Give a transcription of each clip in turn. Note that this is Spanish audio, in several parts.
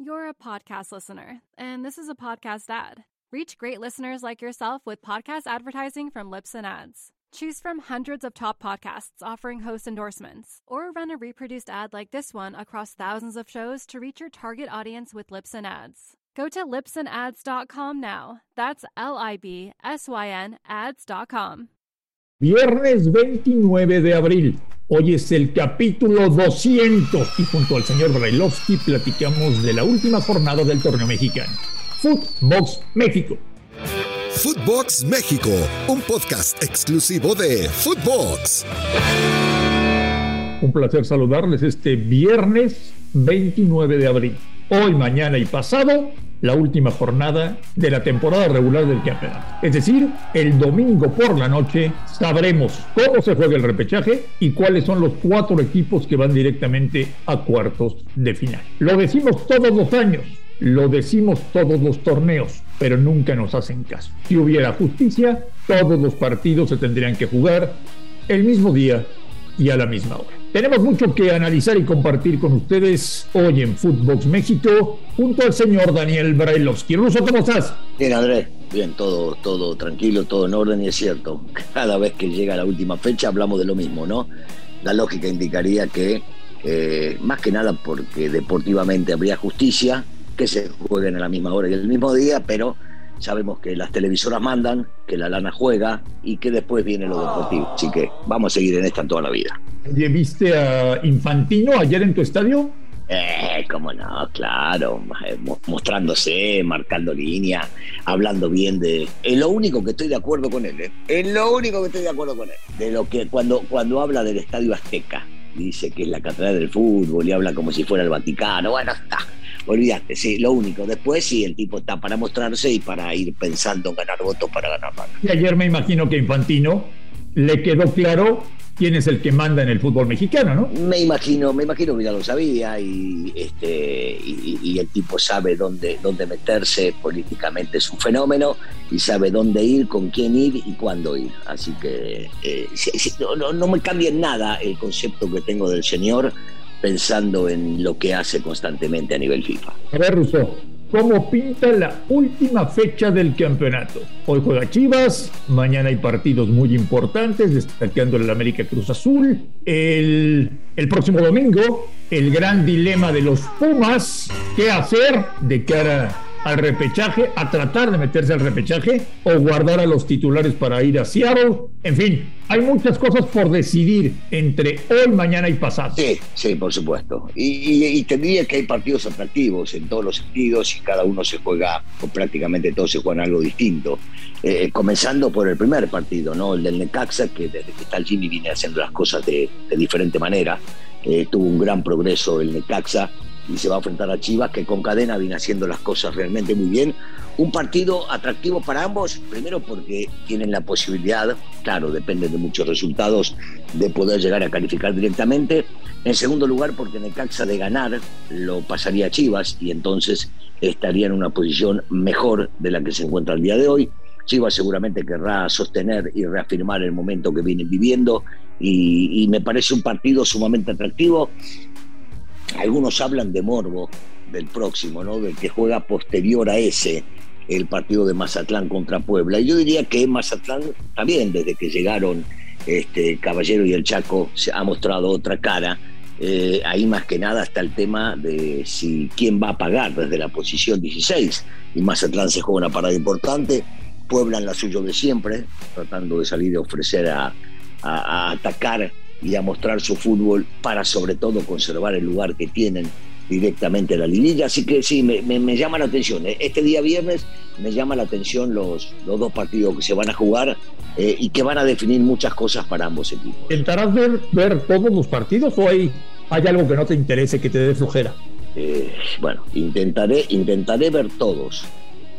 You're a podcast listener, and this is a podcast ad. Reach great listeners like yourself with podcast advertising from Lips and Ads. Choose from hundreds of top podcasts offering host endorsements, or run a reproduced ad like this one across thousands of shows to reach your target audience with Lips and Ads. Go to lipsandads.com now. That's L I B S Y N ads.com. Viernes 29 de abril. Hoy es el capítulo 200 y junto al señor Brailovsky platicamos de la última jornada del torneo mexicano. Footbox México. Footbox México, un podcast exclusivo de Footbox. Un placer saludarles este viernes 29 de abril. Hoy, mañana y pasado, la última jornada de la temporada regular del campeonato. Es decir, el domingo por la noche sabremos cómo se juega el repechaje y cuáles son los cuatro equipos que van directamente a cuartos de final. Lo decimos todos los años, lo decimos todos los torneos, pero nunca nos hacen caso. Si hubiera justicia, todos los partidos se tendrían que jugar el mismo día y a la misma hora. Tenemos mucho que analizar y compartir con ustedes hoy en Footbox México junto al señor Daniel Brailovsky. Ruso, ¿cómo estás? Bien, Andrés, bien, todo, todo tranquilo, todo en orden y es cierto. Cada vez que llega la última fecha hablamos de lo mismo, ¿no? La lógica indicaría que, eh, más que nada porque deportivamente habría justicia, que se jueguen a la misma hora y el mismo día, pero sabemos que las televisoras mandan, que la lana juega y que después viene lo deportivo. Así que vamos a seguir en esta toda la vida. ¿Viste a Infantino ayer en tu estadio? Eh, cómo no, claro, eh, mo- mostrándose, marcando línea, hablando bien de. Es lo único que estoy de acuerdo con él, ¿eh? Es lo único que estoy de acuerdo con él. De lo que cuando, cuando habla del Estadio Azteca, dice que es la catedral del fútbol y habla como si fuera el Vaticano. Bueno, está. Olvídate, sí, lo único. Después sí, el tipo está para mostrarse y para ir pensando en ganar votos para ganar más. Y ayer me imagino que Infantino le quedó claro quién es el que manda en el fútbol mexicano, ¿no? Me imagino, me imagino que ya lo sabía y este y, y el tipo sabe dónde, dónde meterse políticamente es un fenómeno y sabe dónde ir, con quién ir y cuándo ir. Así que eh, no, no- no me cambia en nada el concepto que tengo del señor pensando en lo que hace constantemente a nivel FIFA. A ver, Russo, ¿cómo pinta la última fecha del campeonato? Hoy juega Chivas, mañana hay partidos muy importantes, destacando el América Cruz Azul. El, el próximo domingo, el gran dilema de los Pumas, ¿qué hacer de cara al repechaje, a tratar de meterse al repechaje o guardar a los titulares para ir a Seattle? En fin, hay muchas cosas por decidir entre hoy, mañana y pasado. Sí, sí, por supuesto. Y, y, y te diría que hay partidos atractivos en todos los sentidos y cada uno se juega, o prácticamente todos se juegan algo distinto. Eh, comenzando por el primer partido, ¿no? El del Necaxa, que desde que está el Jimmy viene haciendo las cosas de, de diferente manera. Eh, tuvo un gran progreso el Necaxa y se va a enfrentar a Chivas, que con cadena viene haciendo las cosas realmente muy bien. Un partido atractivo para ambos, primero porque tienen la posibilidad, claro, depende de muchos resultados, de poder llegar a calificar directamente. En segundo lugar, porque Necaxa de ganar lo pasaría a Chivas y entonces estaría en una posición mejor de la que se encuentra el día de hoy. Chivas seguramente querrá sostener y reafirmar el momento que vienen viviendo y, y me parece un partido sumamente atractivo. Algunos hablan de morbo del próximo, ¿no? Del que juega posterior a ese, el partido de Mazatlán contra Puebla. Y yo diría que Mazatlán también, desde que llegaron este Caballero y el Chaco, se ha mostrado otra cara. Eh, ahí más que nada está el tema de si quién va a pagar desde la posición 16. Y Mazatlán se juega una parada importante. Puebla en la suyo de siempre, tratando de salir de ofrecer a, atacar y a mostrar su fútbol para sobre todo conservar el lugar que tienen directamente en la liguilla. Así que sí, me, me, me, llama la atención. Este día viernes me llama la atención los, los dos partidos que se van a jugar eh, y que van a definir muchas cosas para ambos equipos. ¿Intentarás ver, ver todos los partidos o hay, hay algo que no te interese, que te dé flojera? Eh, bueno, intentaré, intentaré ver todos,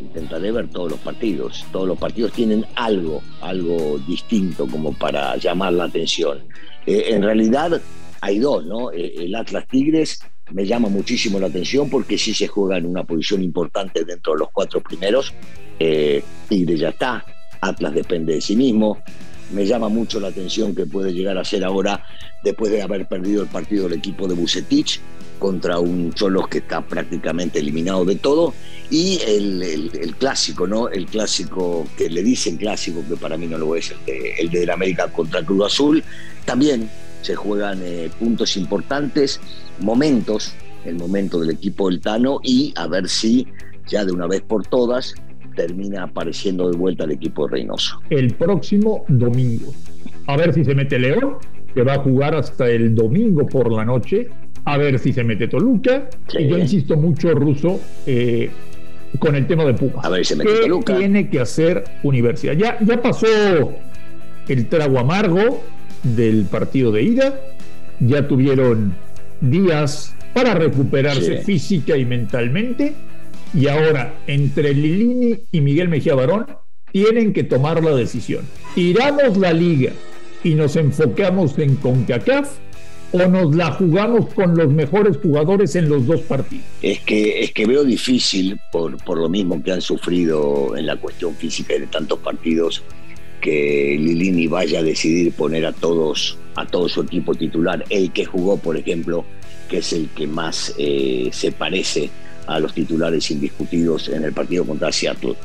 intentaré ver todos los partidos. Todos los partidos tienen algo, algo distinto como para llamar la atención. Eh, en realidad hay dos, ¿no? Eh, el Atlas Tigres me llama muchísimo la atención porque sí se juega en una posición importante dentro de los cuatro primeros. Tigres ya está, Atlas depende de sí mismo. Me llama mucho la atención que puede llegar a ser ahora, después de haber perdido el partido del equipo de Bucetich, contra un Cholos que está prácticamente eliminado de todo, y el, clásico, ¿no? El clásico que le dicen clásico, que para mí no lo es, el de, el de América contra Cruz Azul, también se juegan eh, puntos importantes, momentos, el momento del equipo del Tano, y a ver si ya de una vez por todas termina apareciendo de vuelta el equipo de Reynoso. El próximo domingo. A ver si se mete León, que va a jugar hasta el domingo por la noche. A ver si se mete Toluca. Y yo insisto mucho, Ruso, eh, con el tema de Pumas. A ver si se mete ¿Qué Toluca. tiene que hacer Universidad? Ya, ya pasó el trago amargo del partido de ida. Ya tuvieron días para recuperarse Sí. física y mentalmente. Y ahora, entre Lilini y Miguel Mejía Barón, tienen que tomar la decisión. ¿Tiramos la liga y nos enfocamos en CONCACAF o nos la jugamos con los mejores jugadores en los dos partidos? Es que, es que veo difícil, por, por lo mismo que han sufrido en la cuestión física de tantos partidos, que Lilini vaya a decidir poner a todos, a todo su equipo titular. El que jugó, por ejemplo, que es el que más eh, se parece a los titulares indiscutidos en el partido contra Seattle.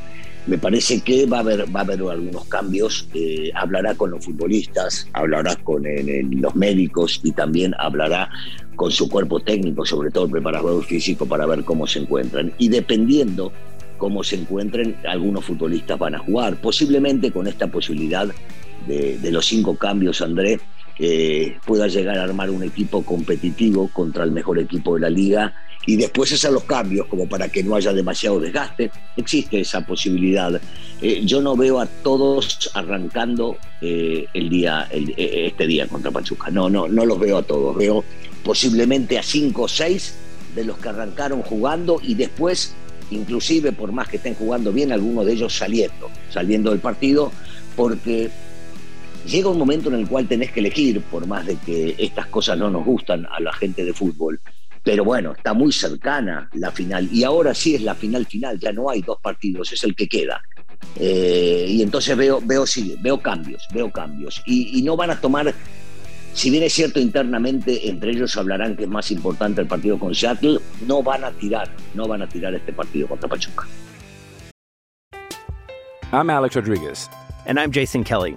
Me parece que va a haber, va a haber algunos cambios. eh, hablará con los futbolistas, hablará con el- el- los médicos y también hablará con su cuerpo técnico, sobre todo el preparador físico, para ver cómo se encuentran. Y dependiendo cómo se encuentren, algunos futbolistas van a jugar. Posiblemente con esta posibilidad de, de los cinco cambios, André, eh, pueda llegar a armar un equipo competitivo contra el mejor equipo de la liga y después hacer los cambios como para que no haya demasiado desgaste. Existe esa posibilidad. Eh, yo no veo a todos arrancando eh, el día, eh, este día contra Pachuca. No, no, no los veo a todos. Veo posiblemente a cinco o seis de los que arrancaron jugando y después, inclusive por más que estén jugando bien, algunos de ellos saliendo, saliendo del partido, porque llega un momento en el cual tenés que elegir, por más de que estas cosas no nos gustan a la gente de fútbol. Pero bueno, está muy cercana la final. Y ahora sí es la final final, ya no hay dos partidos, es el que queda. Eh, y entonces veo, veo, sí, veo cambios, veo cambios. Y, y no van a tomar, si bien es cierto internamente, entre ellos hablarán que es más importante el partido con Seattle, no van a tirar, no van a tirar este partido contra Pachuca. I'm Alex Rodriguez. And I'm Jason Kelly.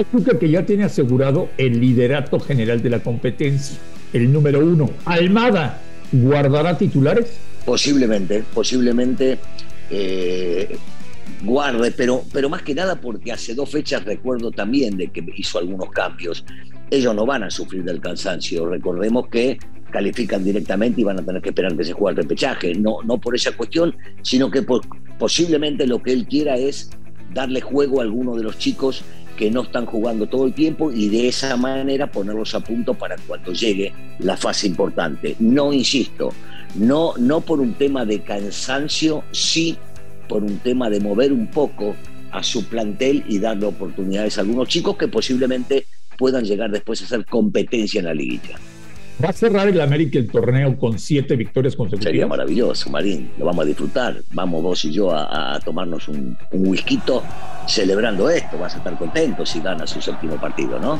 Pachuca que ya tiene asegurado el liderato general de la competencia. El número uno, Almada, ¿guardará titulares? Posiblemente, posiblemente eh, guarde, pero, pero más que nada porque hace dos fechas recuerdo también de que hizo algunos cambios. Ellos no van a sufrir del cansancio. Recordemos que califican directamente y van a tener que esperar que se juegue el repechaje. No, no por esa cuestión, sino que posiblemente lo que él quiera es darle juego a algunos de los chicos que no están jugando todo el tiempo y de esa manera ponerlos a punto para cuando llegue la fase importante. No insisto, no, no por un tema de cansancio, sí por un tema de mover un poco a su plantel y darle oportunidades a algunos chicos que posiblemente puedan llegar después a hacer competencia en la liguilla. ¿Va a cerrar el América el torneo con siete victorias Sería consecutivas? maravilloso, Marín. Lo vamos a disfrutar. Vamos vos y yo a, a tomarnos un, un whisky celebrando esto. Vas a estar contento si gana su séptimo partido, ¿no?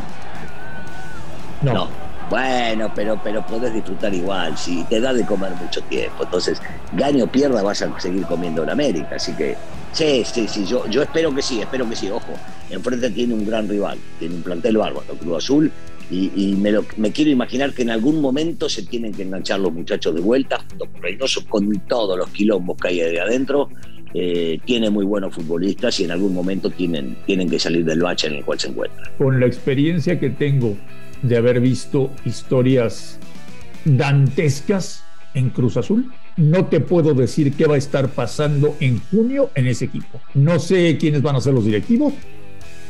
No. Bueno, pero, pero podés disfrutar igual. Si te da de comer mucho tiempo. Entonces, gane o pierda, vas a seguir comiendo en América. Así que, sí, sí, sí. Yo, yo espero que sí, espero que sí. Ojo, enfrente tiene un gran rival. Tiene un plantel bárbaro, Cruz Azul. Y, me, lo, me, quiero imaginar que en algún momento se tienen que enganchar los muchachos de vuelta, junto con Reynoso, con todos los quilombos que hay de adentro. Eh, tiene muy buenos futbolistas y en algún momento tienen, tienen que salir del bache en el cual se encuentran. Con la experiencia que tengo de haber visto historias dantescas en Cruz Azul, no te puedo decir qué va a estar pasando en junio en ese equipo. No sé quiénes van a ser los directivos,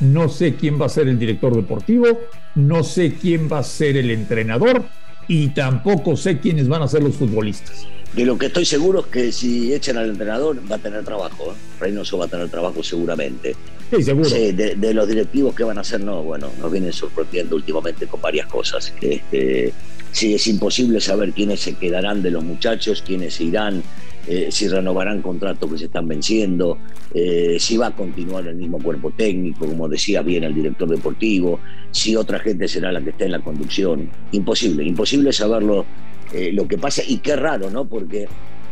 no sé quién va a ser el director deportivo, no sé quién va a ser el entrenador y tampoco sé quiénes van a ser los futbolistas. De lo que estoy seguro es que si echan al entrenador va a tener trabajo. ¿eh? Reynoso va a tener trabajo seguramente. Sí, seguro. Sí, de, los directivos que van a hacer, no, bueno, nos vienen sorprendiendo últimamente con varias cosas. Este, sí, es imposible saber quiénes se quedarán de los muchachos, quiénes se irán, eh, si renovarán contratos que se están venciendo, eh, si va a continuar el mismo cuerpo técnico, como decía bien el director deportivo, si otra gente será la que esté en la conducción. Imposible, imposible saberlo eh, lo que pasa y qué raro, ¿no? Porque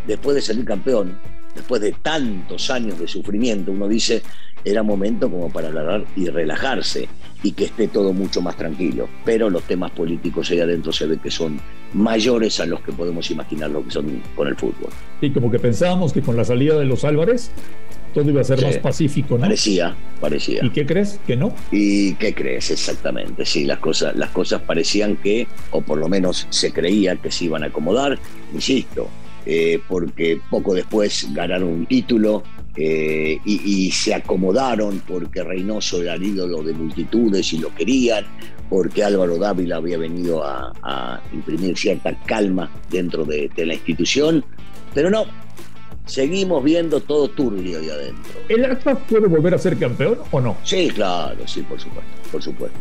después de salir campeón, después de tantos años de sufrimiento, uno dice, era momento como para hablar y relajarse y que esté todo mucho más tranquilo. Pero los temas políticos ahí adentro se ve que son mayores a los que podemos imaginar lo que son con el fútbol. Y como que pensábamos que con la salida de los Álvarez todo iba a ser más pacífico, ¿no? Parecía, parecía. ¿Y qué crees? ¿Que no? ¿Y qué crees? Exactamente, sí, las cosas, las cosas parecían que, o por lo menos se creía que se iban a acomodar, insisto, eh, porque poco después ganaron un título, eh, y, se acomodaron porque Reynoso era el ídolo de multitudes y lo querían, porque Álvaro Dávila había venido a, imprimir cierta calma dentro de, la institución, pero no, seguimos viendo todo turbio ahí adentro. ¿El Atlas puede volver a ser campeón o no? Sí, claro, sí, por supuesto, por supuesto.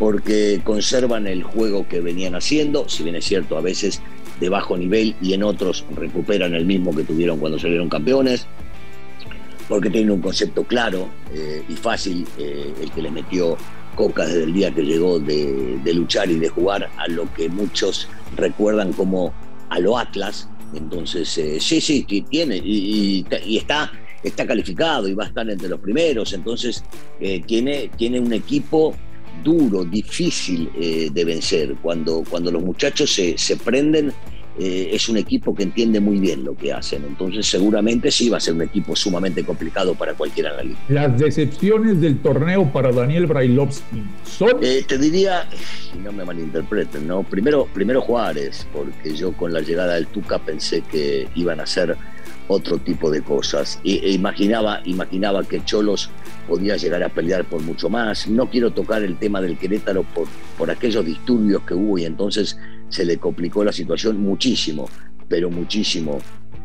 Porque conservan el juego que venían haciendo, si bien es cierto, a veces de bajo nivel y en otros recuperan el mismo que tuvieron cuando salieron campeones porque tiene un concepto claro eh, y fácil, eh, el que le metió Coca desde el día que llegó de, luchar y de jugar a lo que muchos recuerdan como a lo Atlas. Entonces, eh, sí, sí, tiene y, está, está calificado y va a estar entre los primeros. Entonces, tiene, tiene un equipo duro, difícil de vencer. Cuando, cuando los muchachos se, se prenden, eh, es un equipo que entiende muy bien lo que hacen. Entonces, seguramente sí va a ser un equipo sumamente complicado para cualquier analista. Las decepciones del torneo para Daniel Brailovsky son. Eh, te diría, y no me malinterpreten, ¿no? Primero, primero Juárez, porque yo con la llegada del Tuca pensé que iban a ser otro tipo de cosas. E, imaginaba, imaginaba que Cholos podía llegar a pelear por mucho más. No quiero tocar el tema del Querétaro por, por aquellos disturbios que hubo y entonces se le complicó la situación muchísimo, pero muchísimo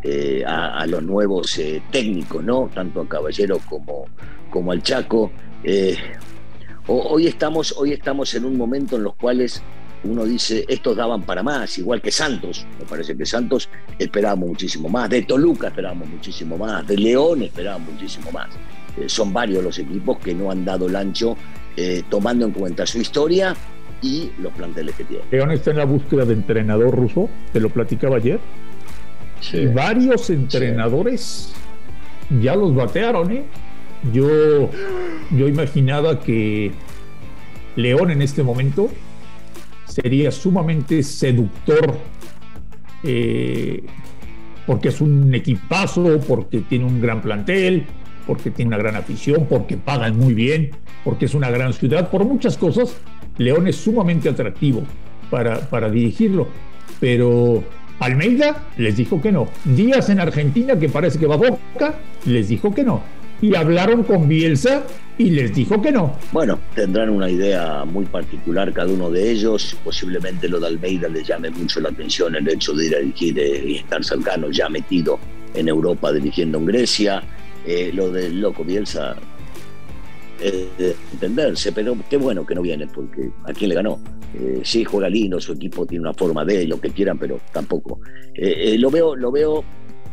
eh, a, los nuevos eh, técnicos, ¿no? Tanto a Caballero como, como al Chaco. Eh, hoy, estamos, hoy estamos en un momento en los cuales uno dice, estos daban para más, igual que Santos. Me parece que Santos esperábamos muchísimo más. De Toluca esperábamos muchísimo más. De León esperábamos muchísimo más. son varios los equipos que no han dado el ancho tomando en cuenta su historia y los planteles que tiene. León está en la búsqueda de entrenador ruso, te lo platicaba ayer. Sí. Varios entrenadores ya los batearon, ¿eh? Yo, yo imaginaba que León en este momento sería sumamente seductor eh, porque es un equipazo, porque tiene un gran plantel, porque tiene una gran afición, porque pagan muy bien, porque es una gran ciudad, por muchas cosas, León es sumamente atractivo para, para dirigirlo, pero Almeida les dijo que no. Díaz en Argentina, que parece que va a Boca, les dijo que no. Y hablaron con Bielsa y les dijo que no. Bueno, tendrán una idea muy particular cada uno de ellos. Posiblemente lo de Almeida les llame mucho la atención el hecho de ir a dirigir eh, y estar cercano, ya metido en Europa dirigiendo en Grecia. Eh, lo del loco Bielsa eh, entenderse, pero qué bueno que no viene, porque ¿a quién le ganó? Eh, sí, juega lindo, su equipo tiene una forma de lo que quieran, pero tampoco. Eh, lo, veo, lo veo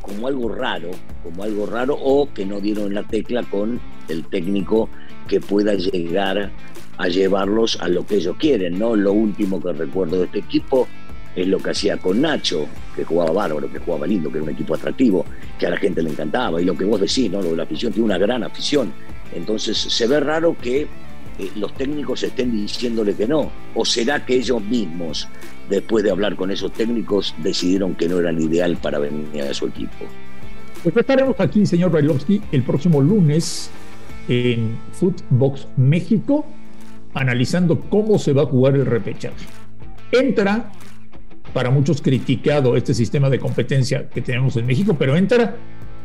como algo raro, como algo raro, o que no dieron la tecla con el técnico que pueda llegar a llevarlos a lo que ellos quieren, ¿no? Lo último que recuerdo de este equipo es lo que hacía con Nacho, que jugaba bárbaro, que jugaba lindo, que era un equipo atractivo, que a la gente le encantaba, y lo que vos decís, ¿no? Lo de la afición, tiene una gran afición, entonces se ve raro que eh, los técnicos estén diciéndole que no? ¿O será que ellos mismos, después de hablar con esos técnicos, decidieron que no eran ideal para venir a su equipo? Pues estaremos aquí, señor Brailovsky, el próximo lunes en Footbox México, analizando cómo se va a jugar el repechaje. Entra, para muchos criticado este sistema de competencia que tenemos en México, pero entra,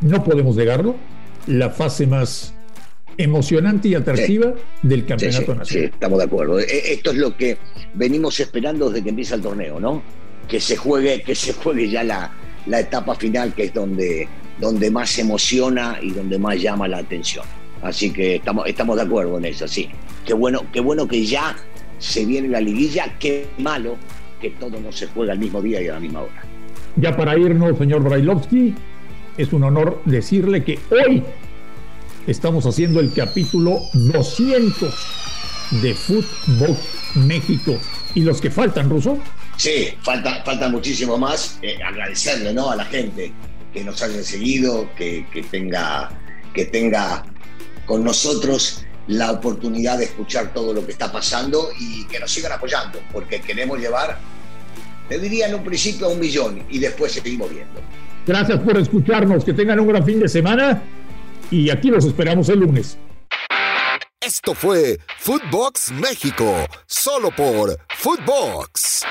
no podemos negarlo, la fase más emocionante y atractiva del campeonato nacional. Sí, estamos de acuerdo. E, esto es lo que venimos esperando desde que empieza el torneo, ¿no? Que se juegue, que se juegue ya la, la etapa final, que es donde, donde más emociona y donde más llama la atención. Así que estamos, estamos de acuerdo en eso, sí. Qué bueno, qué bueno que ya se viene la liguilla, qué malo que todo no se juega al mismo día y a la misma hora. Ya para irnos, señor Brailovsky, es un honor decirle que hoy estamos haciendo el capítulo 200 de Fútbol México. ¿Y los que faltan, Ruso? Sí, falta, falta muchísimo más. Eh, agradecerle ¿no? a la gente que nos haya seguido, que, que, tenga, que tenga con nosotros la oportunidad de escuchar todo lo que está pasando y que nos sigan apoyando, porque queremos llevar, te diría en un principio, a un millón y después seguimos viendo. Gracias por escucharnos, que tengan un gran fin de semana y aquí los esperamos el lunes. Esto fue Footbox México, solo por Footbox.